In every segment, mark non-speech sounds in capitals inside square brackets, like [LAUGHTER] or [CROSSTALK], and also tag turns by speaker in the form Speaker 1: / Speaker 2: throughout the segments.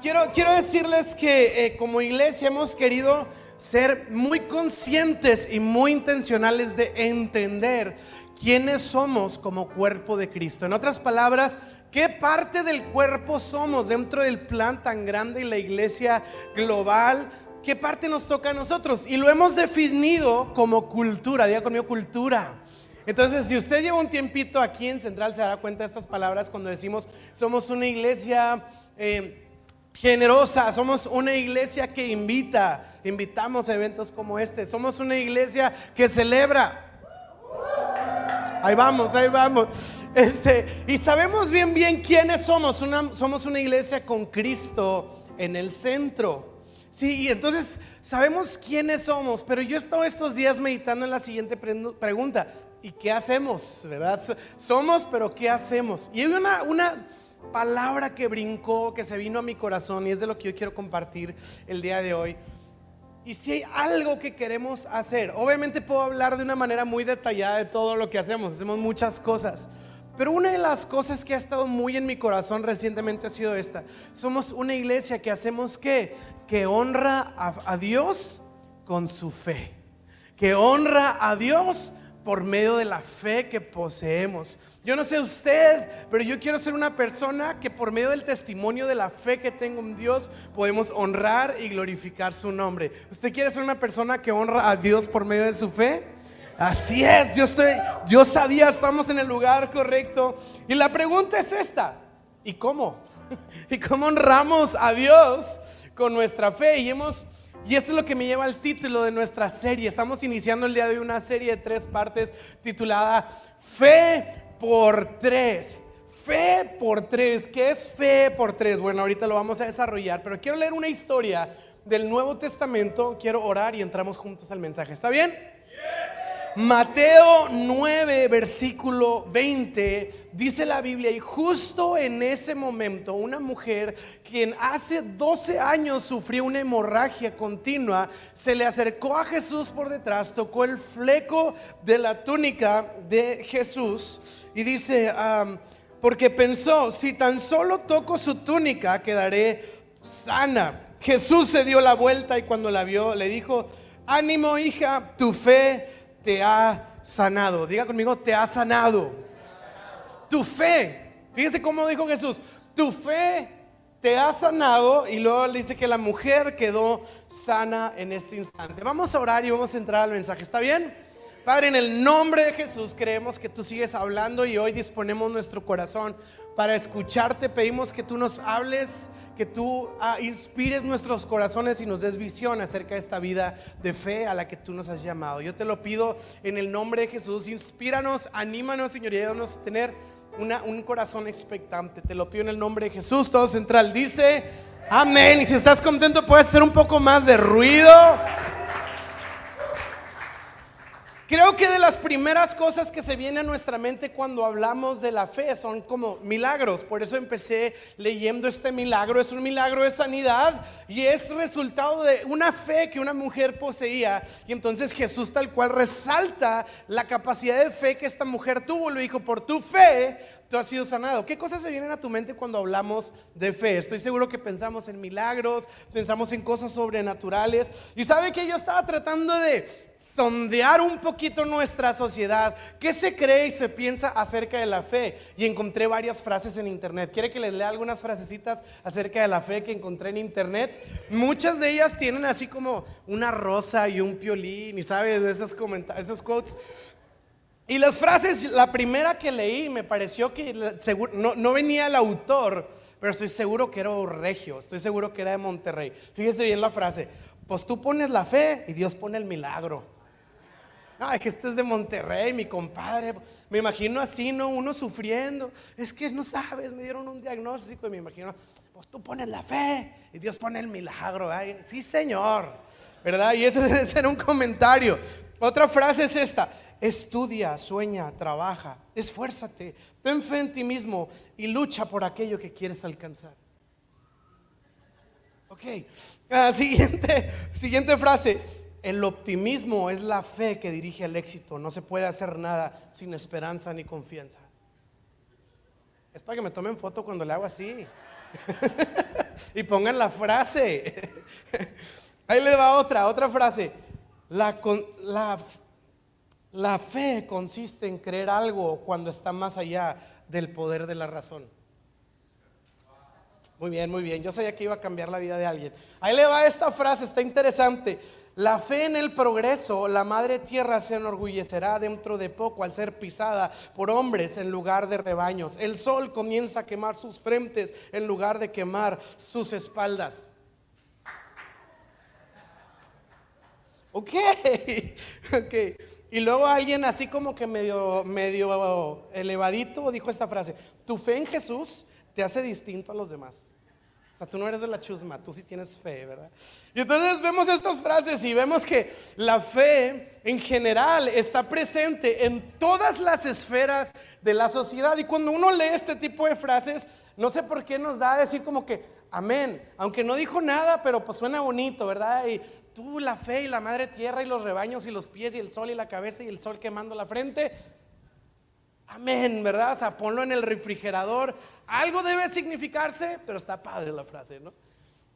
Speaker 1: Quiero, quiero decirles que eh, como iglesia hemos querido ser muy conscientes y muy intencionales de entender quiénes somos como cuerpo de Cristo. En otras palabras, ¿qué parte del cuerpo somos dentro del plan tan grande y la iglesia global? ¿Qué parte nos toca a nosotros? Y lo hemos definido como cultura, diga conmigo cultura. Entonces, si usted lleva un tiempito aquí en Central, se dará cuenta de estas palabras cuando decimos somos una iglesia eh, generosa, somos una iglesia que invita, invitamos a eventos como este, somos una iglesia que celebra. Ahí vamos, ahí vamos. Este, y sabemos bien, bien quiénes somos. Una, somos una iglesia con Cristo en el centro. Sí, y entonces sabemos quiénes somos, pero yo he estado estos días meditando en la siguiente pregunta. ¿Y qué hacemos? ¿Verdad? Somos, pero ¿qué hacemos? Y hay una, una palabra que brincó, que se vino a mi corazón y es de lo que yo quiero compartir el día de hoy. Y si hay algo que queremos hacer, obviamente puedo hablar de una manera muy detallada de todo lo que hacemos, hacemos muchas cosas. Pero una de las cosas que ha estado muy en mi corazón recientemente ha sido esta. Somos una iglesia que hacemos qué? Que honra a, a Dios con su fe. Que honra a Dios por medio de la fe que poseemos. Yo no sé usted, pero yo quiero ser una persona que por medio del testimonio de la fe que tengo en Dios podemos honrar y glorificar su nombre. ¿Usted quiere ser una persona que honra a Dios por medio de su fe? Así es, yo estoy, yo sabía, estamos en el lugar correcto. Y la pregunta es esta, ¿y cómo? [LAUGHS] ¿Y cómo honramos a Dios con nuestra fe? Y hemos y esto es lo que me lleva al título de nuestra serie. Estamos iniciando el día de hoy una serie de tres partes titulada Fe por tres. Fe por tres. ¿Qué es fe por tres? Bueno, ahorita lo vamos a desarrollar, pero quiero leer una historia del Nuevo Testamento. Quiero orar y entramos juntos al mensaje. ¿Está bien? Mateo 9, versículo 20, dice la Biblia, y justo en ese momento una mujer quien hace 12 años sufrió una hemorragia continua, se le acercó a Jesús por detrás, tocó el fleco de la túnica de Jesús y dice, porque pensó, si tan solo toco su túnica, quedaré sana. Jesús se dio la vuelta y cuando la vio le dijo, ánimo hija, tu fe te ha sanado. Diga conmigo, te ha sanado. Tu fe, fíjese cómo dijo Jesús, tu fe te ha sanado y luego le dice que la mujer quedó sana en este instante. Vamos a orar y vamos a entrar al mensaje. ¿Está bien? Padre, en el nombre de Jesús creemos que tú sigues hablando y hoy disponemos nuestro corazón para escucharte. Pedimos que tú nos hables que tú ah, inspires nuestros corazones y nos des visión acerca de esta vida de fe a la que tú nos has llamado. Yo te lo pido en el nombre de Jesús. Inspíranos, anímanos, Señor, y a tener una, un corazón expectante. Te lo pido en el nombre de Jesús. Todo central dice, amén. Y si estás contento, puedes hacer un poco más de ruido. Creo que de las primeras cosas que se vienen a nuestra mente cuando hablamos de la fe son como milagros. Por eso empecé leyendo este milagro. Es un milagro de sanidad y es resultado de una fe que una mujer poseía. Y entonces Jesús tal cual resalta la capacidad de fe que esta mujer tuvo. Le dijo, por tu fe tú has sido sanado. ¿Qué cosas se vienen a tu mente cuando hablamos de fe? Estoy seguro que pensamos en milagros, pensamos en cosas sobrenaturales. Y sabe que yo estaba tratando de sondear un poquito nuestra sociedad. ¿Qué se cree y se piensa acerca de la fe? Y encontré varias frases en internet. ¿Quiere que les lea algunas frasecitas acerca de la fe que encontré en internet? Muchas de ellas tienen así como una rosa y un piolín y sabes, esos, esos quotes. Y las frases, la primera que leí me pareció que no, no, venía el autor, pero estoy seguro que era regio, estoy seguro que era de Monterrey. Fíjese bien la frase, pues tú pones la fe y Dios pone el milagro. No, es que este es de Monterrey, mi compadre. Me imagino así, ¿no? Uno sufriendo. Es que no sabes, me dieron un diagnóstico y me imagino, pues tú pones la fe y Dios pone el milagro. sí, Señor, ¿verdad? Y ese, [LAUGHS] ese era un comentario. Otra frase es esta, Estudia, sueña, trabaja, esfuérzate, ten fe en ti mismo y lucha por aquello que quieres alcanzar. Ok, ah, [LAUGHS] siguiente, siguiente frase. El optimismo es la fe que dirige al éxito. No se puede hacer nada sin esperanza ni confianza. Es para que me tomen foto cuando le hago así. [LAUGHS] y pongan la frase. [LAUGHS] Ahí le va otra, otra frase. La, la, la fe consiste en creer algo cuando está más allá del poder de la razón. Muy bien, muy bien. Yo sabía que iba a cambiar la vida de alguien. Ahí le va esta frase, está interesante. La fe en el progreso, la madre tierra se enorgullecerá dentro de poco al ser pisada por hombres en lugar de rebaños. El sol comienza a quemar sus frentes en lugar de quemar sus espaldas. Ok, [LAUGHS] ok. Y luego alguien así como que medio, medio elevadito dijo esta frase, tu fe en Jesús te hace distinto a los demás. O sea, tú no eres de la chusma, tú sí tienes fe, ¿verdad? Y entonces vemos estas frases y vemos que la fe en general está presente en todas las esferas de la sociedad. Y cuando uno lee este tipo de frases, no sé por qué nos da a decir como que, amén, aunque no dijo nada, pero pues suena bonito, ¿verdad? Tú la fe y la madre tierra y los rebaños y los pies y el sol y la cabeza y el sol quemando la frente. Amén, ¿verdad? O sea, ponlo en el refrigerador algo debe significarse, pero está padre la frase, ¿no?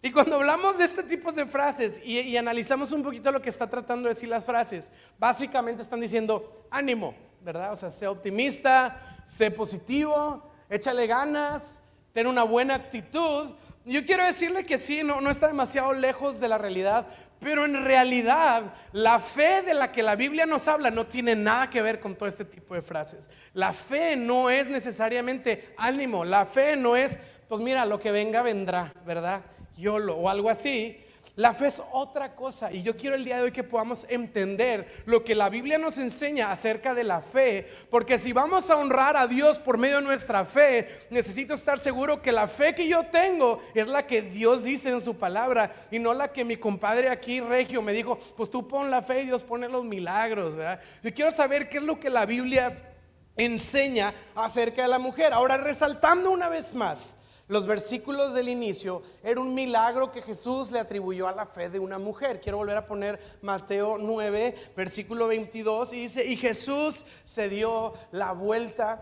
Speaker 1: Y cuando hablamos de este tipo de frases y, analizamos un poquito lo que está tratando de decir las frases, básicamente están diciendo ánimo, ¿verdad? O sea, sé optimista, sé positivo, échale ganas, ten una buena actitud. Yo quiero decirle que sí, no, no está demasiado lejos de la realidad, pero en realidad, la fe de la que la Biblia nos habla no tiene nada que ver con todo este tipo de frases. La fe no es necesariamente ánimo, la fe no es, pues mira, lo que venga vendrá, ¿verdad? Yolo o algo así. La fe es otra cosa y yo quiero el día de hoy que podamos entender lo que la Biblia nos enseña acerca de la fe, porque si vamos a honrar a Dios por medio de nuestra fe, necesito estar seguro que la fe que yo tengo es la que Dios dice en su palabra y no la que mi compadre aquí regio me dijo, pues tú pon la fe y Dios pone los milagros, Yo quiero saber qué es lo que la Biblia enseña acerca de la mujer. Ahora resaltando una vez más, los versículos del inicio era un milagro que Jesús le atribuyó a la fe de una mujer. Quiero volver a poner Mateo 9, versículo 22, y dice, y Jesús se dio la vuelta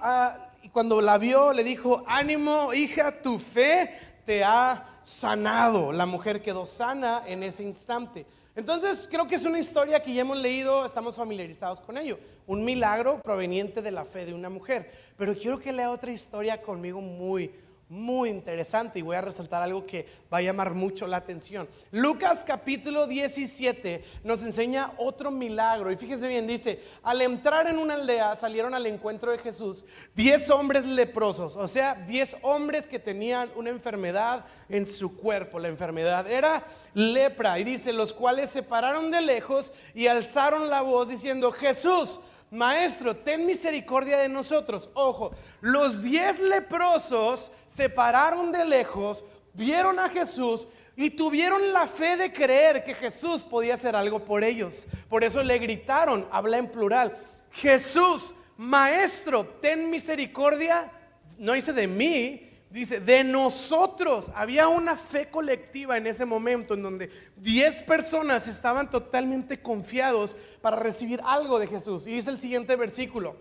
Speaker 1: ah, y cuando la vio le dijo, ánimo hija, tu fe te ha sanado. La mujer quedó sana en ese instante. Entonces creo que es una historia que ya hemos leído, estamos familiarizados con ello. Un milagro proveniente de la fe de una mujer. Pero quiero que lea otra historia conmigo muy, muy interesante y voy a resaltar algo que va a llamar mucho la atención. Lucas capítulo 17 nos enseña otro milagro. Y fíjese bien, dice, al entrar en una aldea salieron al encuentro de Jesús 10 hombres leprosos, o sea, 10 hombres que tenían una enfermedad en su cuerpo, la enfermedad era lepra y dice, los cuales se pararon de lejos y alzaron la voz diciendo, Jesús, Maestro, ten misericordia de nosotros. Ojo, los diez leprosos se pararon de lejos, vieron a Jesús y tuvieron la fe de creer que Jesús podía hacer algo por ellos. Por eso le gritaron, habla en plural, Jesús, Maestro, ten misericordia, no dice de mí, Dice, de nosotros había una fe colectiva en ese momento en donde 10 personas estaban totalmente confiados para recibir algo de Jesús. Y dice el siguiente versículo.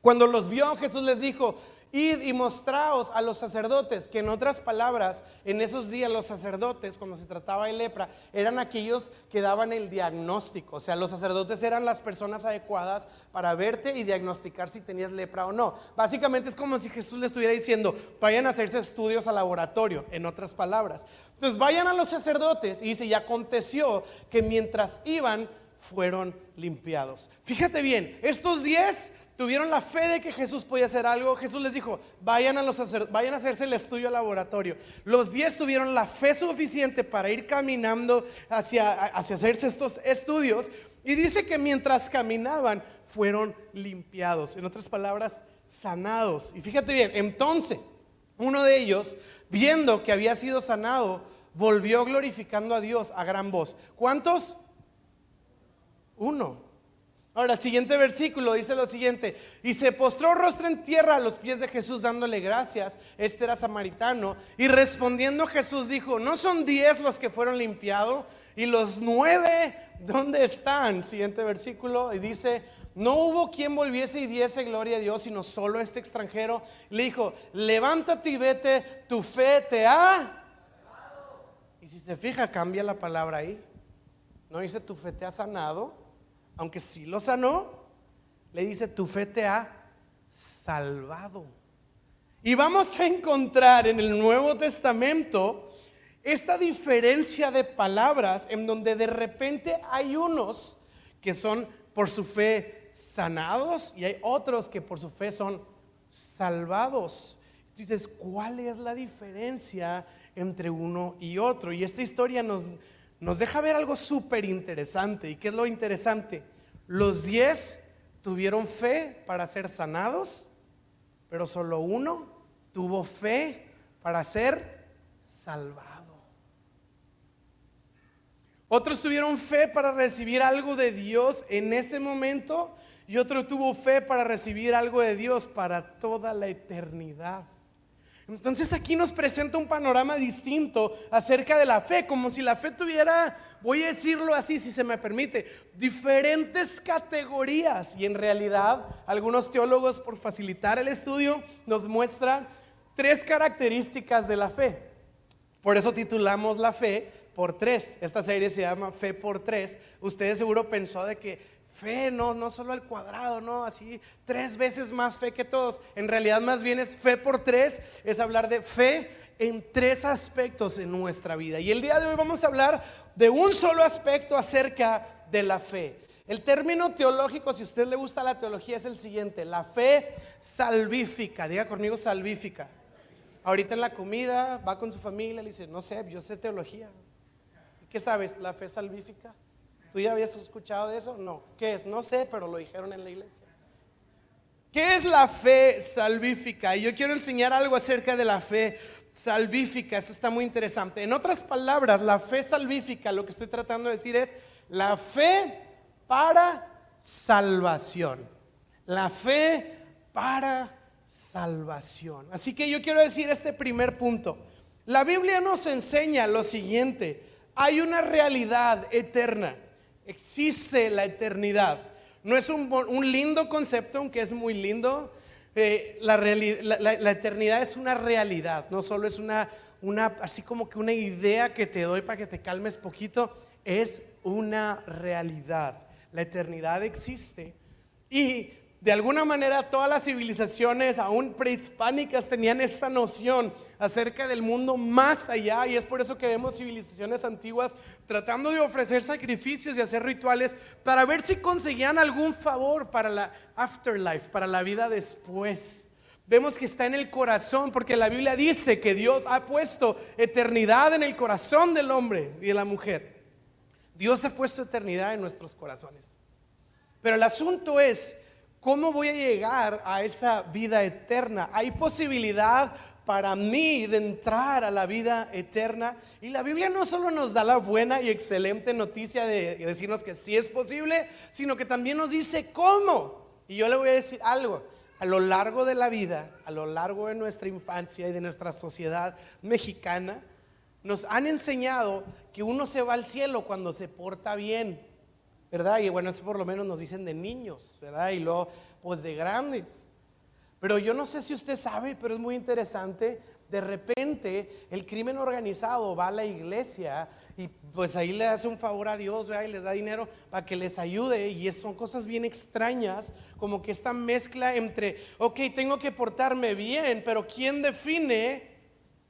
Speaker 1: Cuando los vio, Jesús les dijo, Y mostraos a los sacerdotes, que en otras palabras, en esos días los sacerdotes, cuando se trataba de lepra, eran aquellos que daban el diagnóstico. O sea, los sacerdotes eran las personas adecuadas para verte y diagnosticar si tenías lepra o no. Básicamente es como si Jesús le estuviera diciendo, vayan a hacerse estudios al laboratorio, en otras palabras. Entonces vayan a los sacerdotes y dice, y aconteció que mientras iban, fueron limpiados. Fíjate bien, estos diez tuvieron la fe de que Jesús podía hacer algo, Jesús les dijo, vayan a, los vayan a hacerse el estudio laboratorio. Los diez tuvieron la fe suficiente para ir caminando hacia, hacia hacerse estos estudios. Y dice que mientras caminaban fueron limpiados. En otras palabras, sanados. Y fíjate bien, entonces uno de ellos, viendo que había sido sanado, volvió glorificando a Dios a gran voz. ¿Cuántos? Uno. Ahora, el siguiente versículo dice lo siguiente, y se postró rostro en tierra a los pies de Jesús dándole gracias, este era samaritano, y respondiendo Jesús dijo, ¿no son diez los que fueron limpiados? Y los nueve, ¿dónde están? Siguiente versículo, y dice, no hubo quien volviese y diese gloria a Dios, sino solo este extranjero. Le dijo, levántate y vete, tu fe te ha... Y si se fija, cambia la palabra ahí. No dice tu fe te ha sanado, aunque sí lo sanó, le dice tu fe te ha salvado. Y vamos a encontrar en el Nuevo Testamento esta diferencia de palabras en donde de repente hay unos que son por su fe sanados y hay otros que por su fe son salvados. Entonces, ¿cuál es la diferencia entre uno y otro? Y esta historia nos, nos deja ver algo súper interesante. ¿Y qué es lo interesante? Los diez tuvieron fe para ser sanados, pero solo uno tuvo fe para ser salvado. Otros tuvieron fe para recibir algo de Dios en ese momento y otro tuvo fe para recibir algo de Dios para toda la eternidad. Entonces aquí nos presenta un panorama distinto acerca de la fe, como si la fe tuviera, voy a decirlo así si se me permite, diferentes categorías. Y en realidad algunos teólogos, por facilitar el estudio, nos muestran tres características de la fe. Por eso titulamos la fe por tres. Esta serie se llama Fe por tres. Ustedes seguro pensó de que fe, no, no solo al cuadrado, no, así tres veces más fe que todos. En realidad más bien es fe por tres, es hablar de fe en tres aspectos en nuestra vida. Y el día de hoy vamos a hablar de un solo aspecto acerca de la fe. El término teológico, si a usted le gusta la teología, es el siguiente, la fe salvífica. Diga conmigo salvífica. Ahorita en la comida va con su familia, le dice, no sé, yo sé teología. ¿Qué sabes? La fe salvífica. ¿Tú ya habías escuchado de eso? No. ¿Qué es? No sé, pero lo dijeron en la iglesia. ¿Qué es la fe salvífica? Y yo quiero enseñar algo acerca de la fe salvífica. Esto está muy interesante. En otras palabras, la fe salvífica, lo que estoy tratando de decir es la fe para salvación. La fe para salvación. Así que yo quiero decir este primer punto. La Biblia nos enseña lo siguiente. Hay una realidad eterna. Existe la eternidad. No es un, lindo concepto, aunque es muy lindo. Eh, la, eternidad es una realidad, no solo es una, una, así como que una idea que te doy para que te calmes poquito, es una realidad. La eternidad existe y de alguna manera todas las civilizaciones, aún prehispánicas, tenían esta noción acerca del mundo más allá y es por eso que vemos civilizaciones antiguas tratando de ofrecer sacrificios y hacer rituales para ver si conseguían algún favor para la afterlife, para la vida después. Vemos que está en el corazón porque la Biblia dice que Dios ha puesto eternidad en el corazón del hombre y de la mujer. Dios ha puesto eternidad en nuestros corazones. Pero el asunto es ¿Cómo voy a llegar a esa vida eterna? ¿Hay posibilidad para mí de entrar a la vida eterna? Y la Biblia no solo nos da la buena y excelente noticia de decirnos que sí es posible, sino que también nos dice cómo. Y yo le voy a decir algo. A lo largo de la vida, a lo largo de nuestra infancia y de nuestra sociedad mexicana, nos han enseñado que uno se va al cielo cuando se porta bien. ¿Verdad? Y bueno, eso por lo menos nos dicen de niños, ¿verdad? Y luego, pues de grandes. Pero yo no sé si usted sabe, pero es muy interesante. De repente el crimen organizado va a la iglesia y pues ahí le hace un favor a Dios, ¿verdad? Y les da dinero para que les ayude. Y son cosas bien extrañas, como que esta mezcla entre, ok, tengo que portarme bien, pero ¿quién define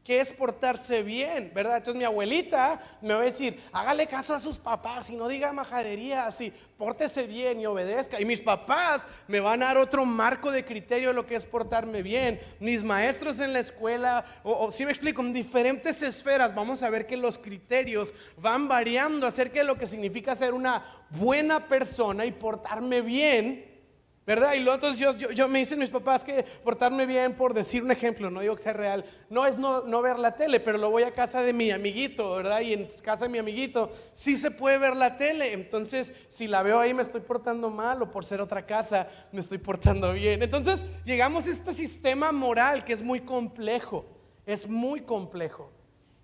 Speaker 1: que es portarse bien, ¿verdad? Entonces mi abuelita me va a decir, hágale caso a sus papás y no diga majadería, así, pórtese bien y obedezca. Y mis papás me van a dar otro marco de criterio de lo que es portarme bien. Mis maestros en la escuela, o, si me explico, en diferentes esferas, vamos a ver que los criterios van variando acerca de lo que significa ser una buena persona y portarme bien ¿Verdad? Y luego entonces yo, yo, me dicen mis papás que portarme bien, por decir un ejemplo, no digo que sea real, no es no, no, ver la tele, pero lo voy a casa de mi amiguito, ¿verdad? Y en casa de mi amiguito sí se puede ver la tele. Entonces, si la veo ahí me estoy portando mal o por ser otra casa me estoy portando bien. Entonces, llegamos a este sistema moral que es muy complejo, es muy complejo.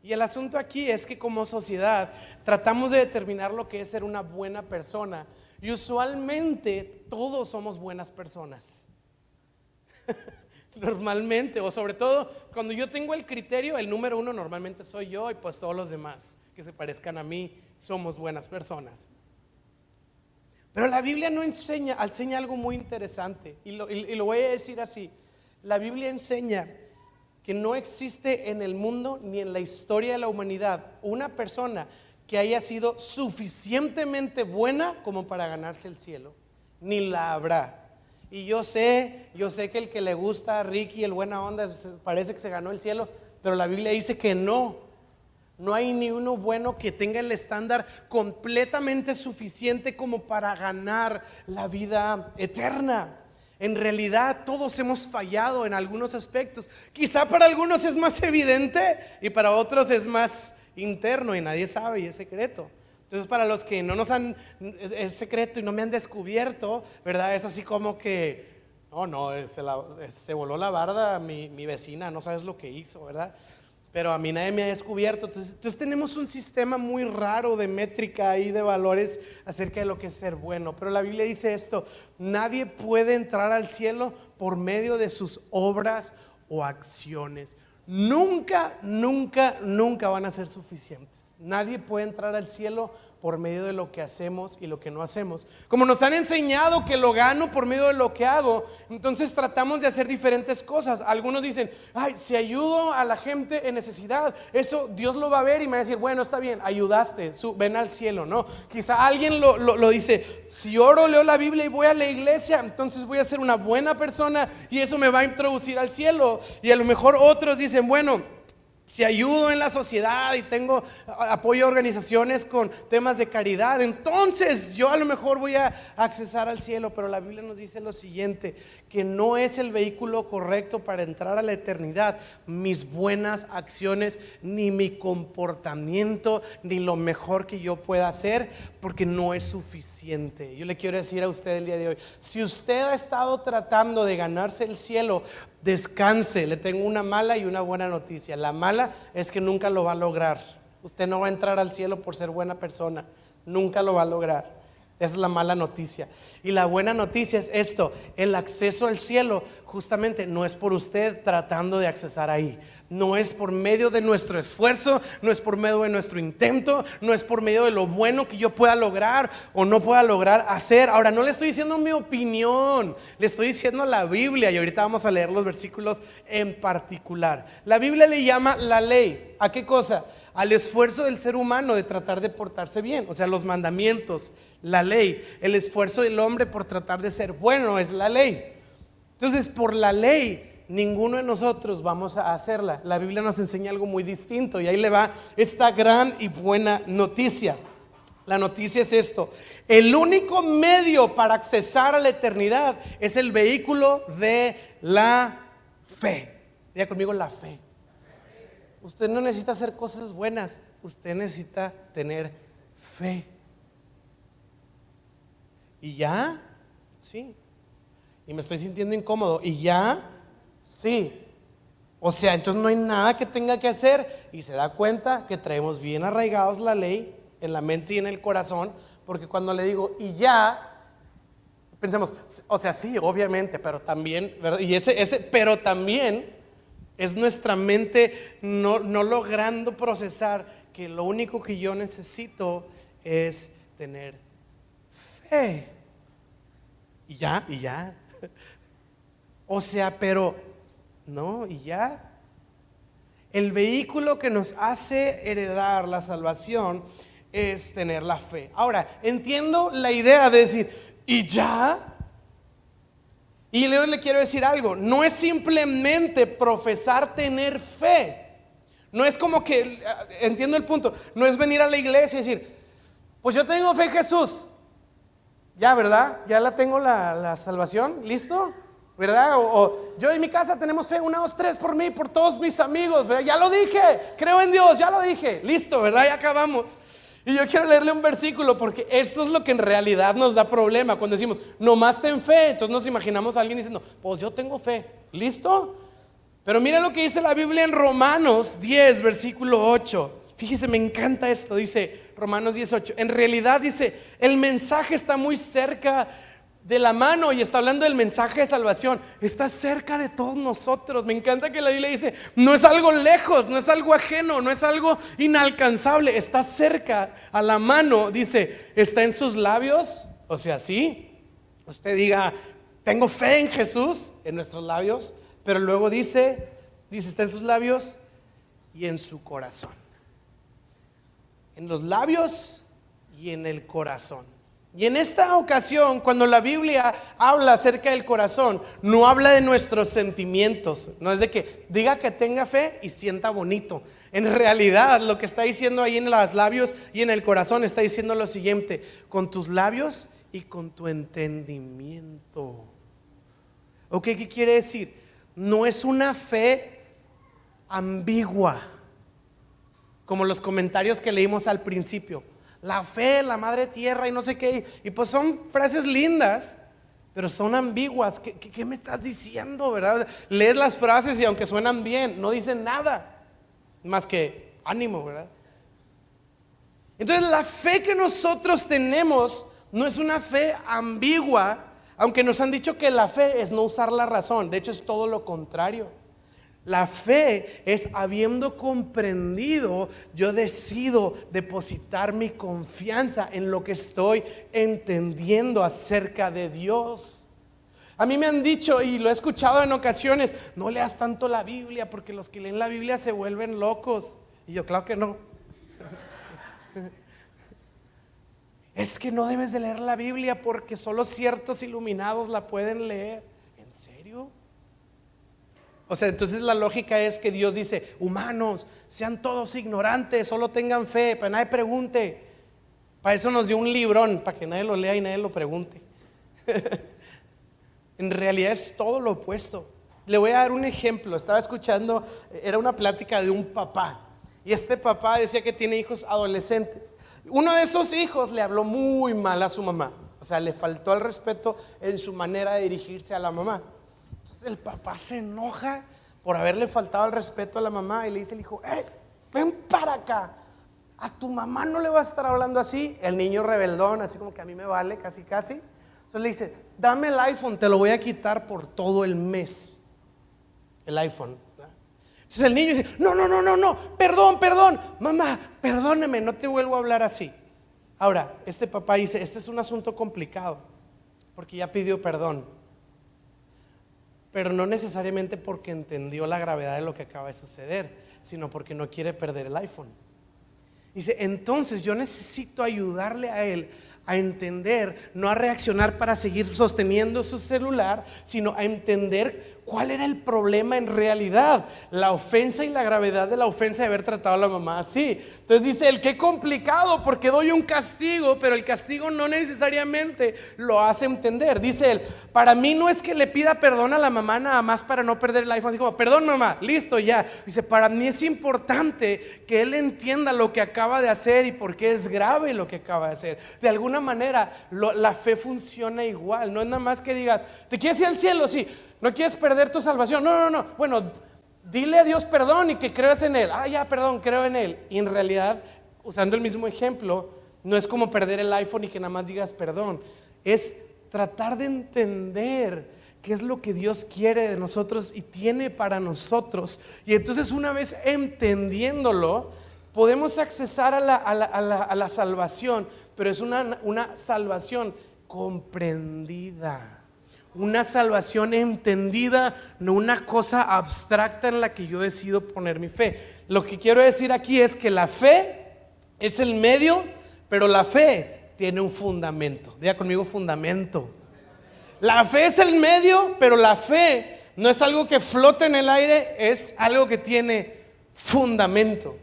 Speaker 1: Y el asunto aquí es que como sociedad tratamos de determinar lo que es ser una buena persona Y usualmente todos somos buenas personas. [LAUGHS] normalmente, o sobre todo cuando yo tengo el criterio, el número uno normalmente soy yo y pues todos los demás que se parezcan a mí somos buenas personas. Pero la Biblia no enseña, enseña algo muy interesante y lo, y lo voy a decir así. La Biblia enseña que no existe en el mundo ni en la historia de la humanidad una persona que haya sido suficientemente buena como para ganarse el cielo. Ni la habrá. Y yo sé, yo sé que el que le gusta a Ricky, el buena onda, parece que se ganó el cielo, pero la Biblia dice que no. No hay ni uno bueno que tenga el estándar completamente suficiente como para ganar la vida eterna. En realidad todos hemos fallado en algunos aspectos. Quizá para algunos es más evidente y para otros es más interno y nadie sabe y es secreto. Entonces, para los que no nos han, es secreto y no me han descubierto, ¿verdad? Es así como que, no, no, se, voló la barda mi, mi, vecina, no sabes lo que hizo, ¿verdad? Pero a mí nadie me ha descubierto. Entonces, tenemos un sistema muy raro de métrica y de valores acerca de lo que es ser bueno. Pero la Biblia dice esto, nadie puede entrar al cielo por medio de sus obras o acciones nunca, nunca, nunca van a ser suficientes. Nadie puede entrar al cielo por medio de lo que hacemos y lo que no hacemos. Como nos han enseñado que lo gano por medio de lo que hago, entonces tratamos de hacer diferentes cosas. Algunos dicen, ay, si ayudo a la gente en necesidad, eso Dios lo va a ver y me va a decir, bueno, está bien, ayudaste, ven al cielo, ¿no? Quizá alguien lo, lo dice, si oro, leo la Biblia y voy a la iglesia, entonces voy a ser una buena persona y eso me va a introducir al cielo. Y a lo mejor otros dicen, bueno, si ayudo en la sociedad y tengo apoyo a organizaciones con temas de caridad, entonces yo a lo mejor voy a accesar al cielo, pero la Biblia nos dice lo siguiente, que no es el vehículo correcto para entrar a la eternidad, mis buenas acciones, ni mi comportamiento, ni lo mejor que yo pueda hacer, porque no es suficiente. Yo le quiero decir a usted el día de hoy, si usted ha estado tratando de ganarse el cielo, descanse, le tengo una mala y una buena noticia. La mala es que nunca lo va a lograr. Usted no va a entrar al cielo por ser buena persona, nunca lo va a lograr. Esa es la mala noticia. Y la buena noticia es esto, el acceso al cielo justamente no es por usted tratando de accesar ahí. No es por medio de nuestro esfuerzo, no es por medio de nuestro intento, no es por medio de lo bueno que yo pueda lograr o no pueda lograr hacer. Ahora, no le estoy diciendo mi opinión, le estoy diciendo la Biblia y ahorita vamos a leer los versículos en particular. La Biblia le llama la ley. ¿A qué cosa? Al esfuerzo del ser humano de tratar de portarse bien, o sea, los mandamientos la ley. El esfuerzo del hombre por tratar de ser bueno es la ley. Entonces, por la ley, ninguno de nosotros vamos a hacerla. La Biblia nos enseña algo muy distinto y ahí le va esta gran y buena noticia. La noticia es esto. El único medio para accesar a la eternidad es el vehículo de la fe. Diga conmigo la fe. Usted no necesita hacer cosas buenas, usted necesita tener fe. ¿Y ya? Sí. Y me estoy sintiendo incómodo. ¿Y ya? Sí. O sea, entonces no hay nada que tenga que hacer y se da cuenta que traemos bien arraigados la ley en la mente y en el corazón, porque cuando le digo, y ya, pensemos, o sea, sí, obviamente, pero también, ¿verdad? Y ese, ese, pero también es nuestra mente no, no logrando procesar que lo único que yo necesito es tener y ya, y ya. O sea, pero, no, y ya. El vehículo que nos hace heredar la salvación es tener la fe. Ahora, entiendo la idea de decir, ¿y ya? Y le, le quiero decir algo, no es simplemente profesar tener fe. No es como que, entiendo el punto, no es venir a la iglesia y decir, pues yo tengo fe en Jesús, ya, ¿verdad? Ya la tengo la, salvación, ¿listo? ¿Verdad? O, yo en mi casa tenemos fe, una, dos, tres por mí, por todos mis amigos. Ya lo dije, creo en Dios, ya lo dije, listo, ¿verdad? Ya acabamos. Y yo quiero leerle un versículo porque esto es lo que en realidad nos da problema cuando decimos, nomás ten fe. Entonces nos imaginamos a alguien diciendo, pues yo tengo fe, ¿listo? Pero mira lo que dice la Biblia en Romanos 10, versículo 8. Fíjese, me encanta esto, dice Romanos 18. En realidad dice, el mensaje está muy cerca de la mano y está hablando del mensaje de salvación. Está cerca de todos nosotros. Me encanta que la Biblia dice, no es algo lejos, no es algo ajeno, no es algo inalcanzable. Está cerca a la mano. Dice, está en sus labios. O sea, sí. Usted diga, tengo fe en Jesús, en nuestros labios. Pero luego dice, dice, está en sus labios y en su corazón en los labios y en el corazón. Y en esta ocasión, cuando la Biblia habla acerca del corazón, no habla de nuestros sentimientos, no es de que diga que tenga fe y sienta bonito. En realidad, lo que está diciendo ahí en los labios y en el corazón está diciendo lo siguiente, con tus labios y con tu entendimiento. ¿Ok? ¿Qué quiere decir? No es una fe ambigua como los comentarios que leímos al principio. La fe, la madre tierra y no sé qué. Y pues son frases lindas, pero son ambiguas. ¿Qué, me estás diciendo, verdad? Lees las frases y aunque suenan bien, no dicen nada más que ánimo, ¿verdad? Entonces la fe que nosotros tenemos no es una fe ambigua, aunque nos han dicho que la fe es no usar la razón. De hecho es todo lo contrario. La fe es habiendo comprendido, yo decido depositar mi confianza en lo que estoy entendiendo acerca de Dios. A mí me han dicho, y lo he escuchado en ocasiones, no leas tanto la Biblia porque los que leen la Biblia se vuelven locos. Y yo, claro que no. [LAUGHS] es que no debes de leer la Biblia porque solo ciertos iluminados la pueden leer. ¿En serio? O sea, entonces la lógica es que Dios dice, humanos, sean todos ignorantes, solo tengan fe, para nadie pregunte. Para eso nos dio un librón, para que nadie lo lea y nadie lo pregunte. [LAUGHS] en realidad es todo lo opuesto. Le voy a dar un ejemplo. Estaba escuchando, era una plática de un papá. Y este papá decía que tiene hijos adolescentes. Uno de esos hijos le habló muy mal a su mamá. O sea, le faltó el respeto en su manera de dirigirse a la mamá. El papá se enoja por haberle faltado el respeto a la mamá y le dice el hijo, hey, ven para acá. A tu mamá no le vas a estar hablando así. El niño rebeldón, así como que a mí me vale, casi, casi. Entonces le dice, dame el iPhone, te lo voy a quitar por todo el mes. El iPhone. Entonces el niño dice, no, no, no, no, no, perdón, perdón. Mamá, perdóneme, no te vuelvo a hablar así. Ahora, este papá dice, este es un asunto complicado, porque ya pidió perdón pero no necesariamente porque entendió la gravedad de lo que acaba de suceder, sino porque no quiere perder el iPhone. Dice, entonces yo necesito ayudarle a él a entender, no a reaccionar para seguir sosteniendo su celular, sino a entender ¿Cuál era el problema en realidad? La ofensa y la gravedad de la ofensa de haber tratado a la mamá así. Entonces dice él, qué complicado porque doy un castigo, pero el castigo no necesariamente lo hace entender. Dice él, para mí no es que le pida perdón a la mamá nada más para no perder el iPhone, así como, perdón mamá, listo ya. Dice, para mí es importante que él entienda lo que acaba de hacer y por qué es grave lo que acaba de hacer. De alguna manera, la fe funciona igual. No es nada más que digas, ¿te quieres ir al cielo? Sí. No quieres perder tu salvación. No, no, no. Bueno, dile a Dios perdón y que creas en Él. Ah, ya, perdón, creo en Él. Y en realidad, usando el mismo ejemplo, no es como perder el iPhone y que nada más digas perdón. Es tratar de entender qué es lo que Dios quiere de nosotros y tiene para nosotros. Y entonces una vez entendiéndolo, podemos accesar a la, salvación, pero es una, una salvación comprendida una salvación entendida, no una cosa abstracta en la que yo decido poner mi fe. Lo que quiero decir aquí es que la fe es el medio, pero la fe tiene un fundamento. Diga conmigo fundamento. La fe es el medio, pero la fe no es algo que flote en el aire, es algo que tiene fundamento.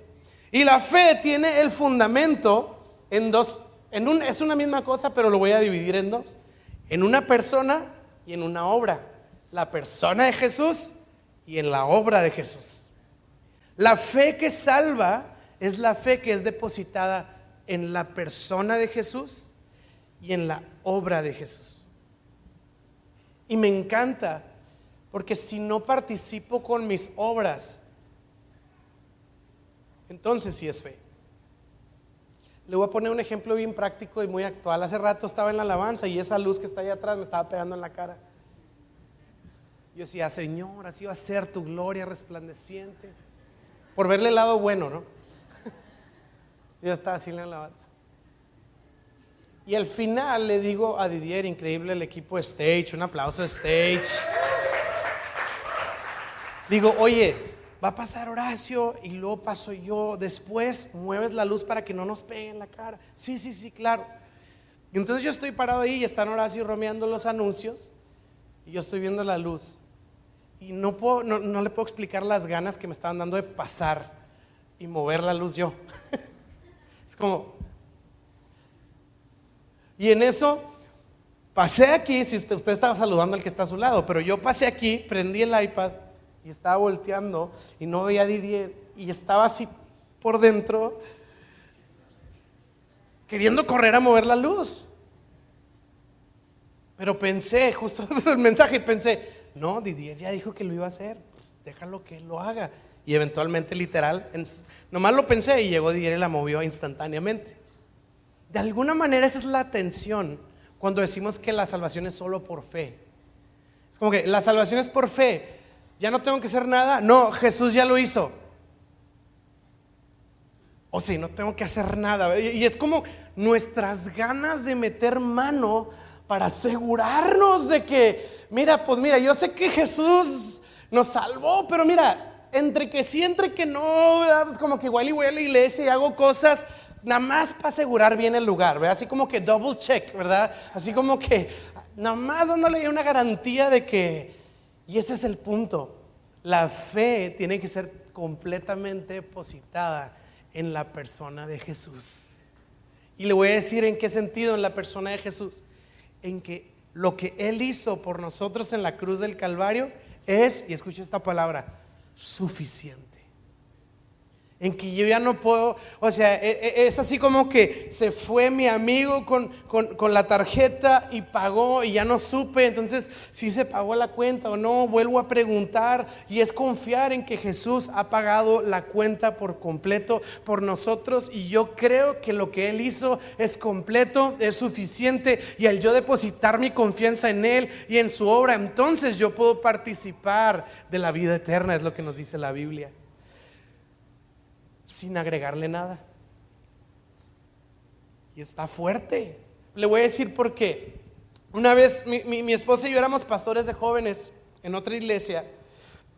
Speaker 1: Y la fe tiene el fundamento en dos, en un, es una misma cosa, pero lo voy a dividir en dos. En una persona y en una obra. La persona de Jesús y en la obra de Jesús. La fe que salva es la fe que es depositada en la persona de Jesús y en la obra de Jesús. Y me encanta porque si no participo con mis obras, entonces sí es fe. Le voy a poner un ejemplo bien práctico y muy actual. Hace rato estaba en la alabanza y esa luz que está ahí atrás me estaba pegando en la cara. Yo decía, Señor, así va a ser tu gloria resplandeciente. Por verle el lado bueno, ¿no? [LAUGHS] Yo estaba así en la alabanza. Y al final le digo a Didier, increíble el equipo Stage, un aplauso Stage. Digo, oye, va a pasar Horacio y luego paso yo. Después mueves la luz para que no nos pegue en la cara. Sí, sí, sí, claro. Entonces yo estoy parado ahí y están Horacio romeando los anuncios y yo estoy viendo la luz. Y no, le puedo explicar las ganas que me estaban dando de pasar y mover la luz yo. [LAUGHS] es como... Y en eso pasé aquí, si usted, usted estaba saludando al que está a su lado, pero yo pasé aquí, prendí el iPad y estaba volteando y no veía a Didier y estaba así por dentro queriendo correr a mover la luz. Pero pensé, justo [LAUGHS] el mensaje, pensé, no, Didier ya dijo que lo iba a hacer, déjalo que lo haga. Y eventualmente, literal, nomás lo pensé y llegó Didier y la movió instantáneamente. De alguna manera esa es la tensión cuando decimos que la salvación es solo por fe. Es como que la salvación es por fe, ya no tengo que hacer nada. No, Jesús ya lo hizo. O sea, no tengo que hacer nada. Y es como nuestras ganas de meter mano para asegurarnos de que, mira, pues mira, yo sé que Jesús nos salvó, pero mira, entre que sí, entre que no, pues como que igual y voy a la iglesia y hago cosas nada más para asegurar bien el lugar, ¿verdad? Así como que double check, ¿verdad? Así como que nada más dándole una garantía de que, y ese es el punto, la fe tiene que ser completamente depositada en la persona de Jesús. Y le voy a decir en qué sentido en la persona de Jesús. En que lo que Él hizo por nosotros en la cruz del Calvario es, y escucha esta palabra, suficiente en que yo ya no puedo, o sea, e, e, es así como que se fue mi amigo con, la tarjeta y pagó y ya no supe, entonces si se pagó la cuenta o no, vuelvo a preguntar y es confiar en que Jesús ha pagado la cuenta por completo por nosotros y yo creo que lo que Él hizo es completo, es suficiente y al yo depositar mi confianza en Él y en su obra, entonces yo puedo participar de la vida eterna, es lo que nos dice la Biblia sin agregarle nada. Y está fuerte. Le voy a decir por qué. Una vez mi, esposa y yo éramos pastores de jóvenes en otra iglesia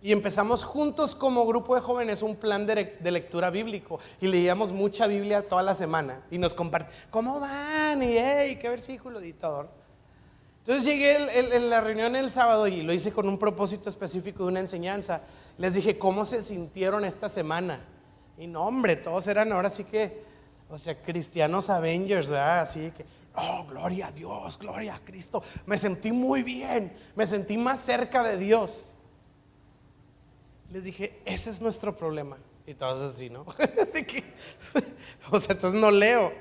Speaker 1: y empezamos juntos como grupo de jóvenes un plan de, lectura bíblico y leíamos mucha Biblia toda la semana y nos compartíamos, ¿cómo van? Y hey, qué versículo y todo. Entonces llegué en la reunión el sábado y lo hice con un propósito específico de una enseñanza. Les dije, ¿cómo se sintieron esta semana? Y no, hombre, todos eran ahora sí que, o sea, cristianos Avengers, ¿verdad? Así que, oh, gloria a Dios, gloria a Cristo. Me sentí muy bien, me sentí más cerca de Dios. Les dije, ese es nuestro problema. Y todos así, ¿no? [LAUGHS] [LAUGHS] o sea, entonces no leo.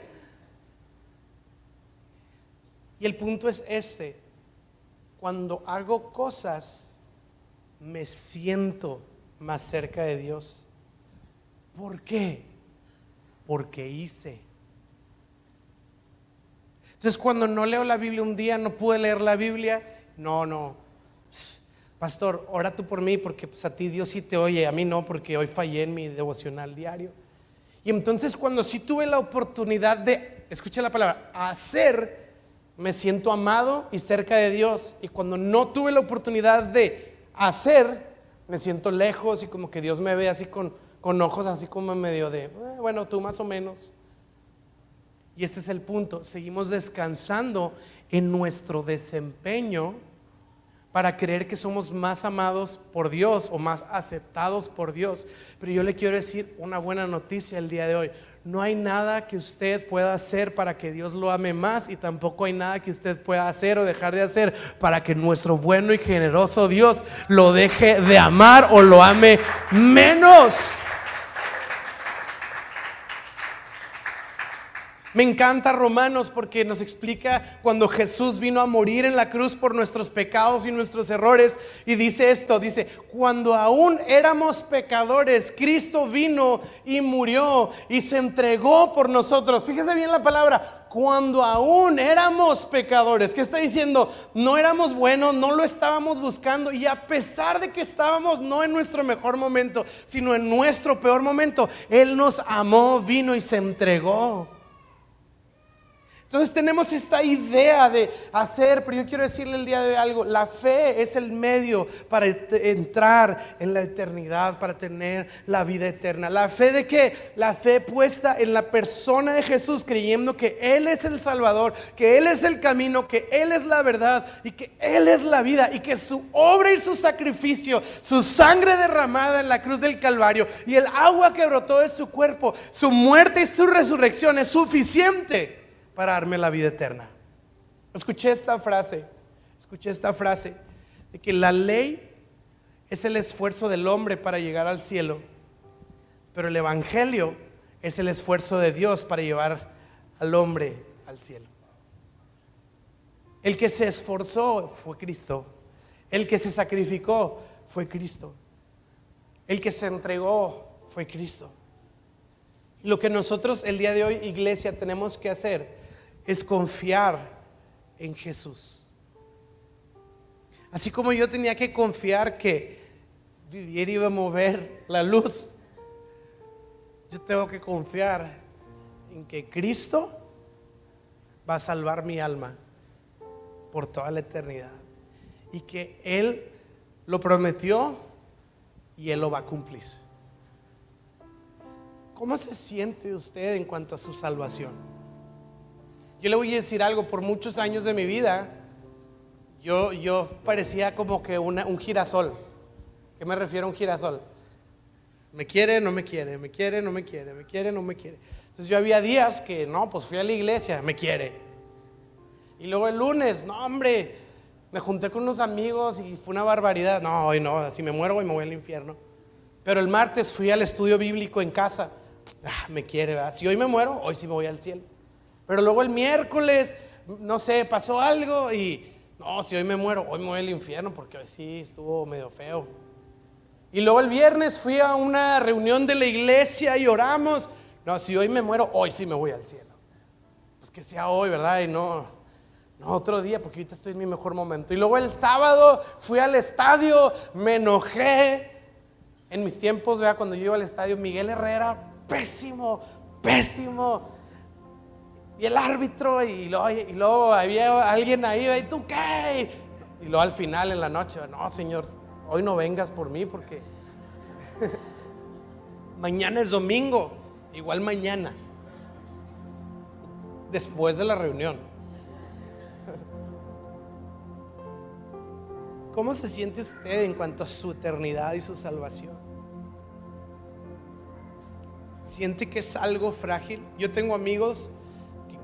Speaker 1: Y el punto es este. Cuando hago cosas, me siento más cerca de Dios. ¿Por qué? Porque hice. Entonces cuando no leo la Biblia un día, no pude leer la Biblia, no, no. Pastor, ora tú por mí porque pues, a ti Dios sí te oye, a mí no porque hoy fallé en mi devocional diario. Y entonces cuando sí tuve la oportunidad de, escucha la palabra, hacer, me siento amado y cerca de Dios. Y cuando no tuve la oportunidad de hacer, me siento lejos y como que Dios me ve así con con ojos así como medio de, eh, bueno, tú más o menos. Y este es el punto, seguimos descansando en nuestro desempeño para creer que somos más amados por Dios o más aceptados por Dios. Pero yo le quiero decir una buena noticia el día de hoy. No hay nada que usted pueda hacer para que Dios lo ame más y tampoco hay nada que usted pueda hacer o dejar de hacer para que nuestro bueno y generoso Dios lo deje de amar o lo ame menos. Me encanta Romanos porque nos explica cuando Jesús vino a morir en la cruz por nuestros pecados y nuestros errores. Y dice esto, dice, cuando aún éramos pecadores, Cristo vino y murió y se entregó por nosotros. Fíjese bien la palabra, cuando aún éramos pecadores. ¿Qué está diciendo? No éramos buenos, no lo estábamos buscando. Y a pesar de que estábamos no en nuestro mejor momento, sino en nuestro peor momento, Él nos amó, vino y se entregó. Entonces tenemos esta idea de hacer, pero yo quiero decirle el día de hoy algo, la fe es el medio para entrar en la eternidad, para tener la vida eterna. La fe de qué? La fe puesta en la persona de Jesús, creyendo que Él es el Salvador, que Él es el camino, que Él es la verdad y que Él es la vida y que su obra y su sacrificio, su sangre derramada en la cruz del Calvario y el agua que brotó de su cuerpo, su muerte y su resurrección es suficiente para darme la vida eterna. Escuché esta frase, escuché esta frase de que la ley es el esfuerzo del hombre para llegar al cielo, pero el Evangelio es el esfuerzo de Dios para llevar al hombre al cielo. El que se esforzó fue Cristo. El que se sacrificó fue Cristo. El que se entregó fue Cristo. Lo que nosotros el día de hoy, iglesia, tenemos que hacer es confiar en Jesús. Así como yo tenía que confiar que Didier iba a mover la luz, yo tengo que confiar en que Cristo va a salvar mi alma por toda la eternidad y que Él lo prometió y Él lo va a cumplir. ¿Cómo se siente usted en cuanto a su salvación? Yo le voy a decir algo, por muchos años de mi vida, yo, yo parecía como que un girasol. ¿Qué me refiero a un girasol? Me quiere, no me quiere, me quiere, no me quiere, me quiere, no me quiere. Entonces yo había días que, no, pues fui a la iglesia, me quiere. Y luego el lunes, no, hombre, me junté con unos amigos y fue una barbaridad. No, hoy no, si me muero hoy me voy al infierno. Pero el martes fui al estudio bíblico en casa. Ah, me quiere, ¿verdad? Si hoy me muero, hoy sí me voy al cielo. Pero luego el miércoles, no sé, pasó algo y, no, si hoy me muero, hoy me voy al infierno porque hoy sí estuvo medio feo. Y luego el viernes fui a una reunión de la iglesia y oramos. No, si hoy me muero, hoy sí me voy al cielo. Pues que sea hoy, ¿verdad? Y no, no otro día, porque ahorita estoy en mi mejor momento. Y luego el sábado fui al estadio, me enojé. En mis tiempos, vea, cuando yo iba al estadio, Miguel Herrera, pésimo, pésimo y el árbitro, y luego, había alguien ahí, ¿y tú qué? Y luego al final en la noche, no, Señor, hoy no vengas por mí porque [LAUGHS] mañana es domingo, igual mañana, después de la reunión. [LAUGHS] ¿Cómo se siente usted en cuanto a su eternidad y su salvación? ¿Siente que es algo frágil? Yo tengo amigos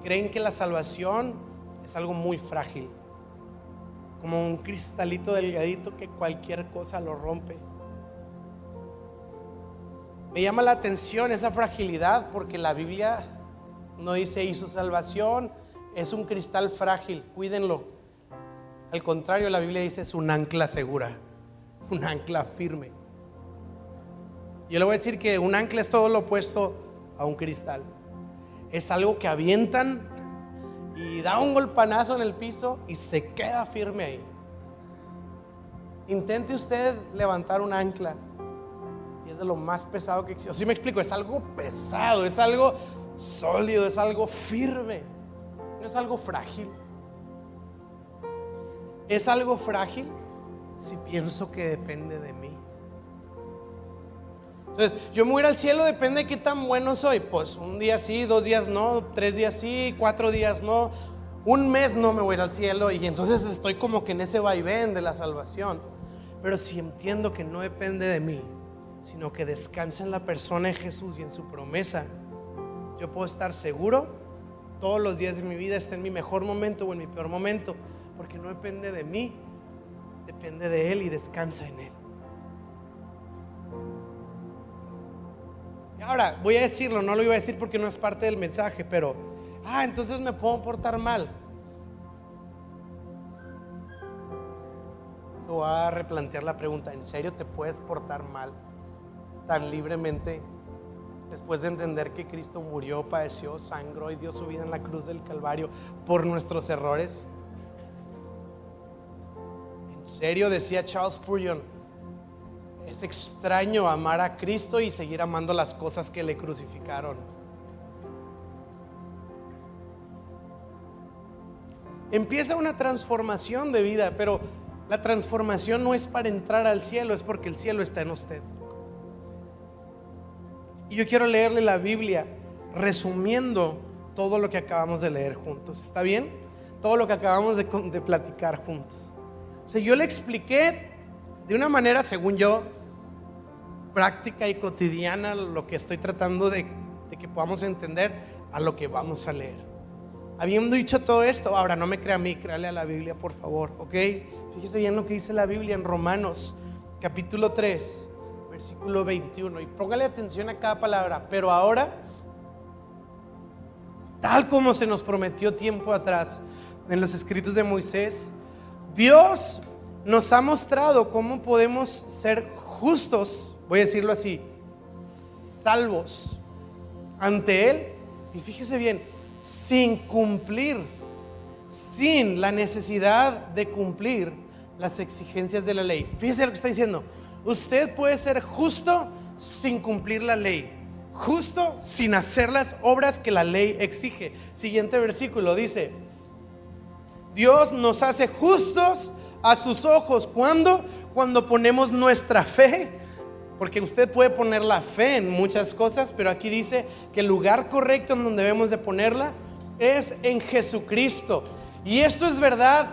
Speaker 1: creen que la salvación es algo muy frágil, como un cristalito delgadito que cualquier cosa lo rompe. Me llama la atención esa fragilidad porque la Biblia no dice y su salvación es un cristal frágil, cuídenlo. Al contrario, la Biblia dice es un ancla segura, un ancla firme. Yo le voy a decir que un ancla es todo lo opuesto a un cristal es algo que avientan y da un golpanazo en el piso y se queda firme ahí. Intente usted levantar un ancla y es de lo más pesado que existe. Si me explico, es algo pesado, es algo sólido, es algo firme, no es algo frágil. Es algo frágil si pienso que depende de mí. Entonces, yo me voy al cielo, depende de qué tan bueno soy. Pues un día sí, dos días no, tres días sí, cuatro días no. Un mes no me voy al cielo y entonces estoy como que en ese vaivén de la salvación. Pero si entiendo que no depende de mí, sino que descansa en la persona de Jesús y en su promesa, yo puedo estar seguro todos los días de mi vida, esté en mi mejor momento o en mi peor momento, porque no depende de mí, depende de Él y descansa en Él. Ahora, voy a decirlo, no lo iba a decir porque no es parte del mensaje, pero Ah, entonces me puedo portar mal. Voy a replantear la pregunta. ¿En serio te puedes portar mal tan libremente después de entender que Cristo murió, padeció, sangró y dio su vida en la cruz del Calvario por nuestros errores? En serio, decía Charles Spurgeon, es extraño amar a Cristo y seguir amando las cosas que le crucificaron. Empieza una transformación de vida, pero la transformación no es para entrar al cielo, es porque el cielo está en usted. Y yo quiero leerle la Biblia resumiendo todo lo que acabamos de leer juntos. ¿Está bien? Todo lo que acabamos de, platicar juntos. O sea, yo le expliqué de una manera, según yo, práctica y cotidiana lo que estoy tratando de, que podamos entender a lo que vamos a leer. Habiendo dicho todo esto, ahora no me crea a mí, créale a la Biblia, por favor, ¿ok? Fíjese bien lo que dice la Biblia en Romanos capítulo 3, versículo 21. Y póngale atención a cada palabra. Pero ahora, tal como se nos prometió tiempo atrás en los escritos de Moisés, Dios nos ha mostrado cómo podemos ser justos, voy a decirlo así, salvos ante Él. Y fíjese bien, sin cumplir, sin la necesidad de cumplir las exigencias de la ley. Fíjese lo que está diciendo. Usted puede ser justo sin cumplir la ley. Justo sin hacer las obras que la ley exige. Siguiente versículo dice, Dios nos hace justos a sus ojos. ¿Cuándo? Cuando ponemos nuestra fe. Porque usted puede poner la fe en muchas cosas, pero aquí dice que el lugar correcto en donde debemos de ponerla es en Jesucristo. Y esto es verdad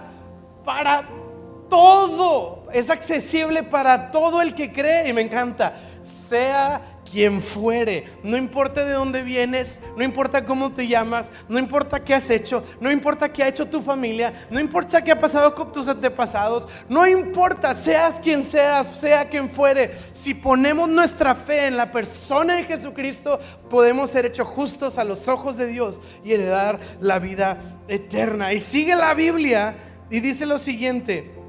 Speaker 1: para todo, es accesible para todo el que cree y me encanta, sea quien fuere, no importa de dónde vienes, no importa cómo te llamas, no importa qué has hecho, no importa qué ha hecho tu familia, no importa qué ha pasado con tus antepasados, no importa, seas quien seas, sea quien fuere, si ponemos nuestra fe en la persona de Jesucristo, podemos ser hechos justos a los ojos de Dios y heredar la vida eterna. Y sigue la Biblia y dice lo siguiente,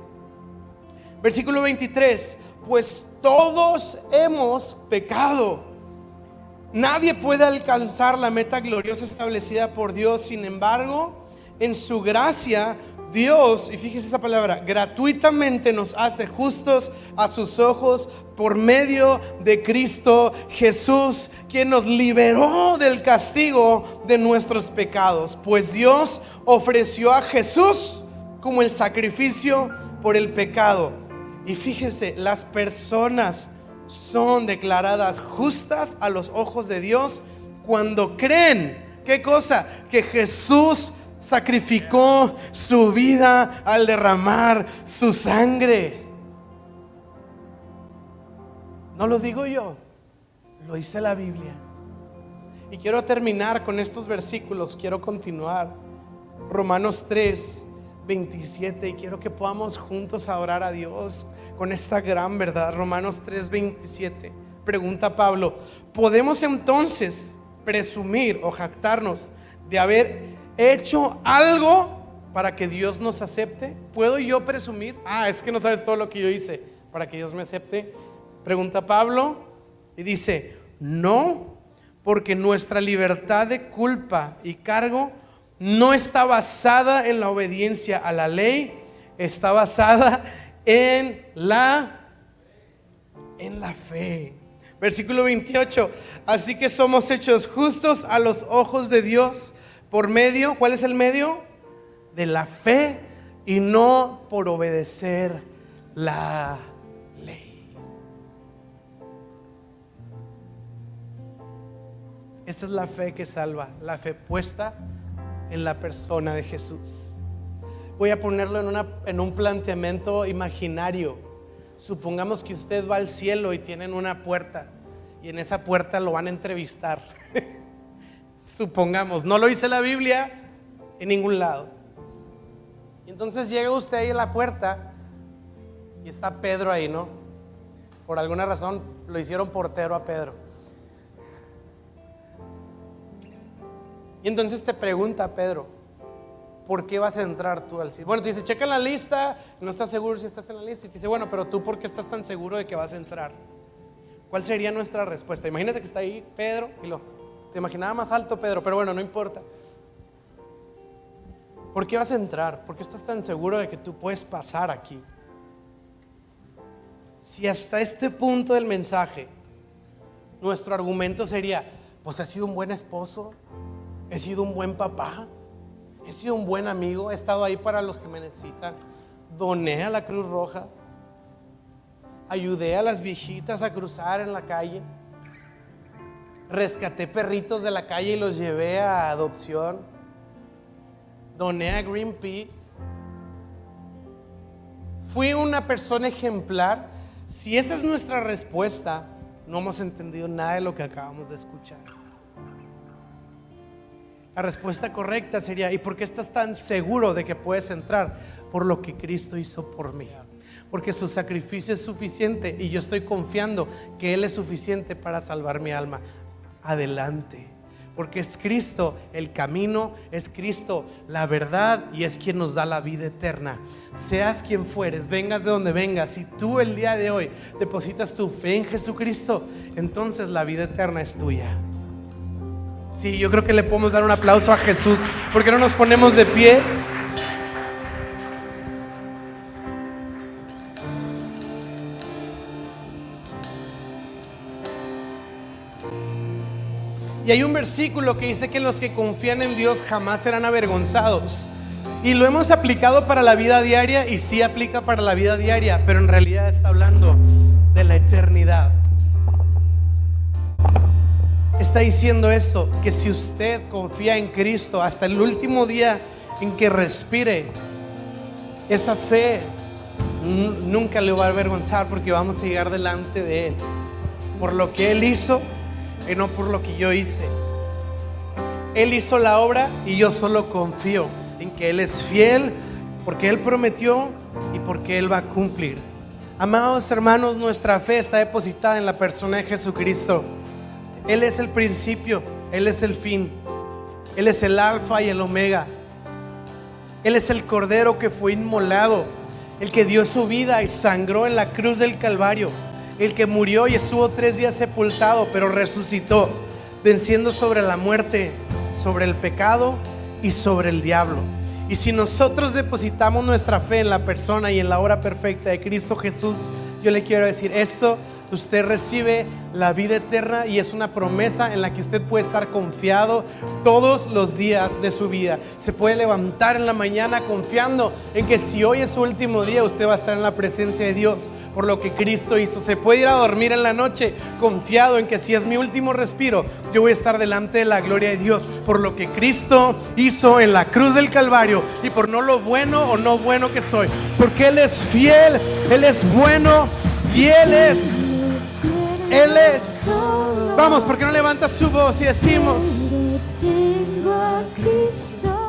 Speaker 1: Versículo 23, pues todos hemos pecado. Nadie puede alcanzar la meta gloriosa establecida por Dios. Sin embargo, en su gracia, Dios, y fíjese esa palabra, gratuitamente nos hace justos a sus ojos por medio de Cristo Jesús, quien nos liberó del castigo de nuestros pecados. Pues Dios ofreció a Jesús como el sacrificio por el pecado. Y fíjese, las personas son declaradas justas a los ojos de Dios cuando creen, ¿qué cosa? Que Jesús sacrificó su vida al derramar su sangre. No lo digo yo, lo dice la Biblia. Y quiero terminar con estos versículos, quiero continuar. Romanos 3, 27 y quiero que podamos juntos adorar a Dios con esta gran verdad. Romanos 3, 27. Pregunta Pablo, ¿podemos entonces presumir o jactarnos de haber hecho algo para que Dios nos acepte? ¿Puedo yo presumir? Ah, es que no sabes todo lo que yo hice para que Dios me acepte. Pregunta Pablo y dice, no, porque nuestra libertad de culpa y cargo no está basada en la obediencia a la ley, está basada en la en la fe. Versículo 28. Así que somos hechos justos a los ojos de Dios por medio, ¿cuál es el medio? De la fe y no por obedecer la ley. Esta es la fe que salva, la fe puesta en la persona de Jesús. Voy a ponerlo en, en un planteamiento imaginario. Supongamos que usted va al cielo y tienen una puerta y en esa puerta lo van a entrevistar. [LAUGHS] Supongamos, no lo dice la Biblia en ningún lado. Y entonces llega usted ahí a la puerta y está Pedro ahí, ¿no? Por alguna razón lo hicieron portero a Pedro. Y entonces te pregunta Pedro, ¿por qué vas a entrar tú al cielo? Bueno, te dice, checa la lista, no estás seguro si estás en la lista. Y te dice, bueno, pero tú, ¿por qué estás tan seguro de que vas a entrar? ¿Cuál sería nuestra respuesta? Imagínate que está ahí Pedro y lo, te imaginaba más alto Pedro, pero bueno, no importa. ¿Por qué vas a entrar? ¿Por qué estás tan seguro de que tú puedes pasar aquí? Si hasta este punto del mensaje nuestro argumento sería, pues he sido un buen esposo, he sido un buen papá, he sido un buen amigo, he estado ahí para los que me necesitan, doné a la Cruz Roja, ayudé a las viejitas a cruzar en la calle, rescaté perritos de la calle y los llevé a adopción, doné a Greenpeace, fui una persona ejemplar. Si esa es nuestra respuesta, no hemos entendido nada de lo que acabamos de escuchar. La respuesta correcta sería, ¿y por qué estás tan seguro de que puedes entrar? Por lo que Cristo hizo por mí. Porque su sacrificio es suficiente y yo estoy confiando que Él es suficiente para salvar mi alma. Adelante. Porque es Cristo el camino, es Cristo la verdad y es quien nos da la vida eterna. Seas quien fueres, vengas de donde vengas, si tú el día de hoy depositas tu fe en Jesucristo, entonces la vida eterna es tuya. Sí, yo creo que le podemos dar un aplauso a Jesús. porque no nos ponemos de pie? Y hay un versículo que dice que los que confían en Dios jamás serán avergonzados. Y lo hemos aplicado para la vida diaria y sí aplica para la vida diaria, pero en realidad está hablando de la eternidad. Está diciendo eso, que si usted confía en Cristo hasta el último día en que respire, esa fe nunca le va a avergonzar porque vamos a llegar delante de Él por lo que Él hizo y no por lo que yo hice. Él hizo la obra y yo solo confío en que Él es fiel porque Él prometió y porque Él va a cumplir. Amados hermanos, nuestra fe está depositada en la persona de Jesucristo. Él es el principio, Él es el fin, Él es el alfa y el omega. Él es el cordero que fue inmolado, el que dio su vida y sangró en la cruz del Calvario el que murió y estuvo tres días sepultado, pero resucitó, venciendo sobre la muerte, sobre el pecado y sobre el diablo. Y si nosotros depositamos nuestra fe en la persona y en la obra perfecta de Cristo Jesús, yo le quiero decir, esto usted recibe la vida eterna y es una promesa en la que usted puede estar confiado todos los días de su vida. Se puede levantar en la mañana confiando en que si hoy es su último día, usted va a estar en la presencia de Dios por lo que Cristo hizo. Se puede ir a dormir en la noche confiado en que si es mi último respiro, yo voy a estar delante de la gloria de Dios por lo que Cristo hizo en la cruz del Calvario y por no lo bueno o no bueno que soy, porque Él es fiel, Él es bueno y Él es él es. Vamos, porque no levanta su voz y decimos.
Speaker 2: Tengo a Cristo.